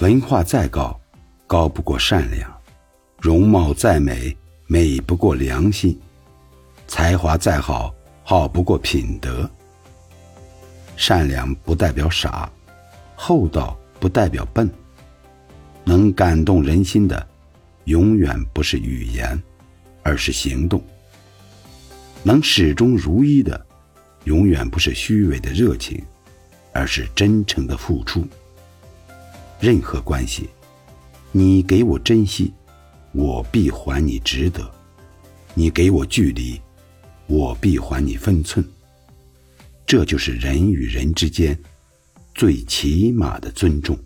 文化再高，高不过善良；容貌再美，美不过良心；才华再好，好不过品德。善良不代表傻，厚道不代表笨。能感动人心的，永远不是语言，而是行动；能始终如一的，永远不是虚伪的热情，而是真诚的付出。任何关系，你给我珍惜，我必还你值得；你给我距离，我必还你分寸。这就是人与人之间最起码的尊重。